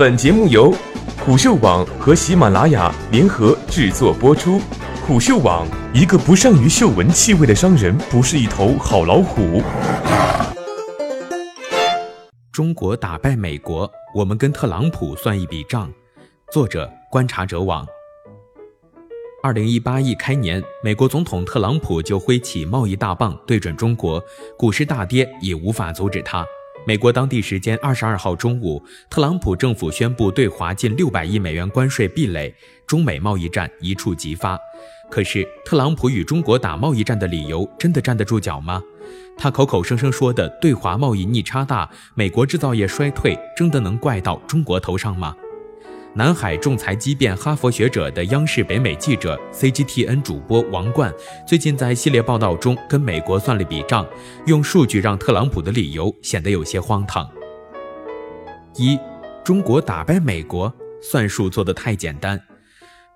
本节目由虎嗅网和喜马拉雅联合制作播出。虎嗅网：一个不善于嗅闻气味的商人，不是一头好老虎。中国打败美国，我们跟特朗普算一笔账。作者：观察者网。二零一八一开年，美国总统特朗普就挥起贸易大棒对准中国，股市大跌也无法阻止他。美国当地时间二十二号中午，特朗普政府宣布对华近六百亿美元关税壁垒，中美贸易战一触即发。可是，特朗普与中国打贸易战的理由真的站得住脚吗？他口口声声说的对华贸易逆差大，美国制造业衰退，真的能怪到中国头上吗？南海仲裁激辩哈佛学者的央视北美记者 CGTN 主播王冠，最近在系列报道中跟美国算了笔账，用数据让特朗普的理由显得有些荒唐。一，中国打败美国，算术做得太简单。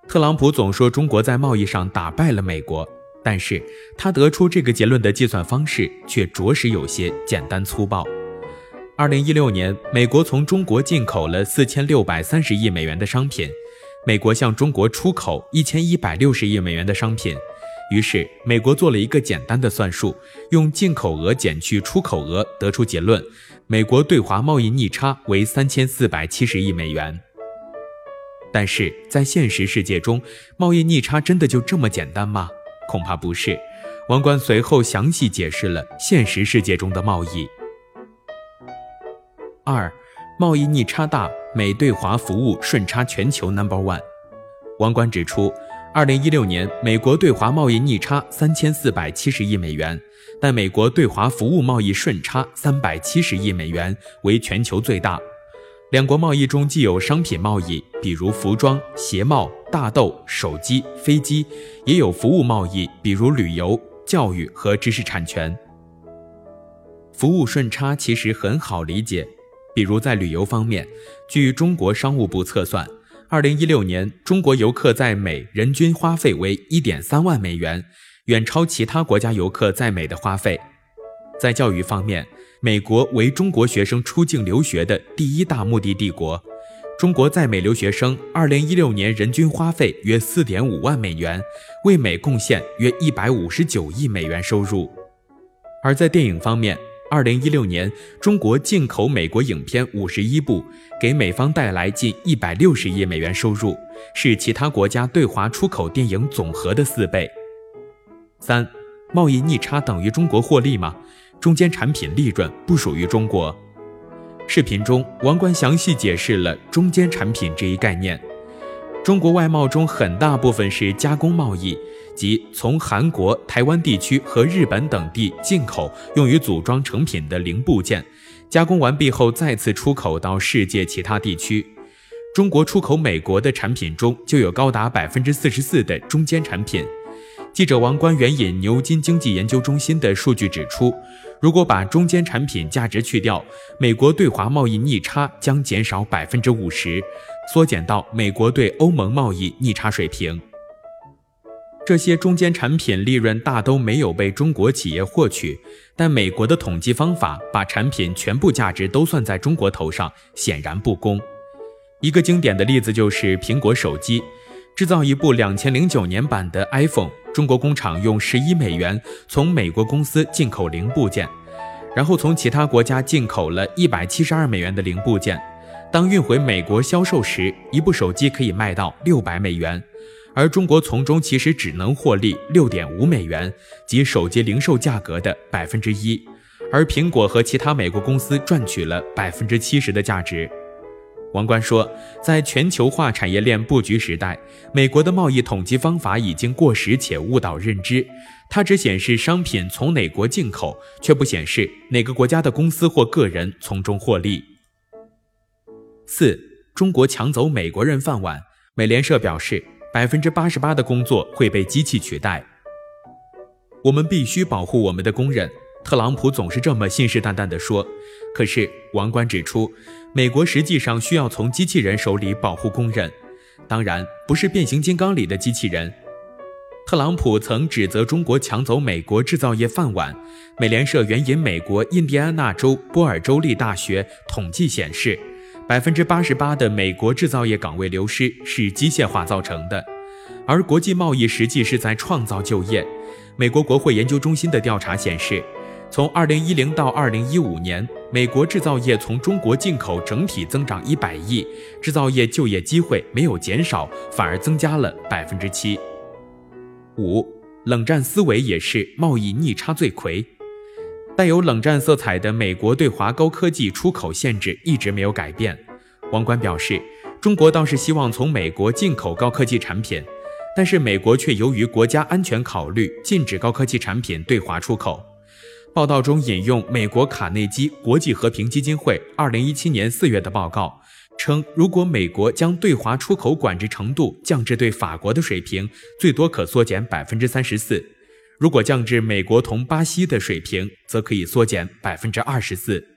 特朗普总说中国在贸易上打败了美国，但是他得出这个结论的计算方式却着实有些简单粗暴。二零一六年，美国从中国进口了四千六百三十亿美元的商品，美国向中国出口一千一百六十亿美元的商品。于是，美国做了一个简单的算术，用进口额减去出口额，得出结论：美国对华贸易逆差为三千四百七十亿美元。但是在现实世界中，贸易逆差真的就这么简单吗？恐怕不是。王冠随后详细解释了现实世界中的贸易。二，贸易逆差大，美对华服务顺差全球 number one。王冠指出，二零一六年美国对华贸易逆差三千四百七十亿美元，但美国对华服务贸易顺差三百七十亿美元，为全球最大。两国贸易中既有商品贸易，比如服装、鞋帽、大豆、手机、飞机，也有服务贸易，比如旅游、教育和知识产权。服务顺差其实很好理解。比如在旅游方面，据中国商务部测算，二零一六年中国游客在美人均花费为一点三万美元，远超其他国家游客在美的花费。在教育方面，美国为中国学生出境留学的第一大目的地国，中国在美留学生二零一六年人均花费约四点五万美元，为美贡献约一百五十九亿美元收入。而在电影方面，二零一六年，中国进口美国影片五十一部，给美方带来近一百六十亿美元收入，是其他国家对华出口电影总和的四倍。三，贸易逆差等于中国获利吗？中间产品利润不属于中国。视频中，王冠详细解释了中间产品这一概念。中国外贸中很大部分是加工贸易。即从韩国、台湾地区和日本等地进口用于组装成品的零部件，加工完毕后再次出口到世界其他地区。中国出口美国的产品中就有高达百分之四十四的中间产品。记者王冠援引牛津经济研究中心的数据指出，如果把中间产品价值去掉，美国对华贸易逆差将减少百分之五十，缩减到美国对欧盟贸易逆差水平。这些中间产品利润大都没有被中国企业获取，但美国的统计方法把产品全部价值都算在中国头上，显然不公。一个经典的例子就是苹果手机，制造一部两千零九年版的 iPhone，中国工厂用十一美元从美国公司进口零部件，然后从其他国家进口了一百七十二美元的零部件。当运回美国销售时，一部手机可以卖到六百美元。而中国从中其实只能获利六点五美元，即手机零售价格的百分之一，而苹果和其他美国公司赚取了百分之七十的价值。王冠说，在全球化产业链布局时代，美国的贸易统计方法已经过时且误导认知，它只显示商品从哪国进口，却不显示哪个国家的公司或个人从中获利。四，中国抢走美国人饭碗，美联社表示。百分之八十八的工作会被机器取代。我们必须保护我们的工人。特朗普总是这么信誓旦旦地说。可是王冠指出，美国实际上需要从机器人手里保护工人，当然不是变形金刚里的机器人。特朗普曾指责中国抢走美国制造业饭碗。美联社援引美国印第安纳州波尔州立大学统计显示。百分之八十八的美国制造业岗位流失是机械化造成的，而国际贸易实际是在创造就业。美国国会研究中心的调查显示，从二零一零到二零一五年，美国制造业从中国进口整体增长一百亿，制造业就业机会没有减少，反而增加了百分之七。五，冷战思维也是贸易逆差罪魁。带有冷战色彩的美国对华高科技出口限制一直没有改变。王冠表示，中国倒是希望从美国进口高科技产品，但是美国却由于国家安全考虑，禁止高科技产品对华出口。报道中引用美国卡内基国际和平基金会二零一七年四月的报告。称，如果美国将对华出口管制程度降至对法国的水平，最多可缩减百分之三十四；如果降至美国同巴西的水平，则可以缩减百分之二十四。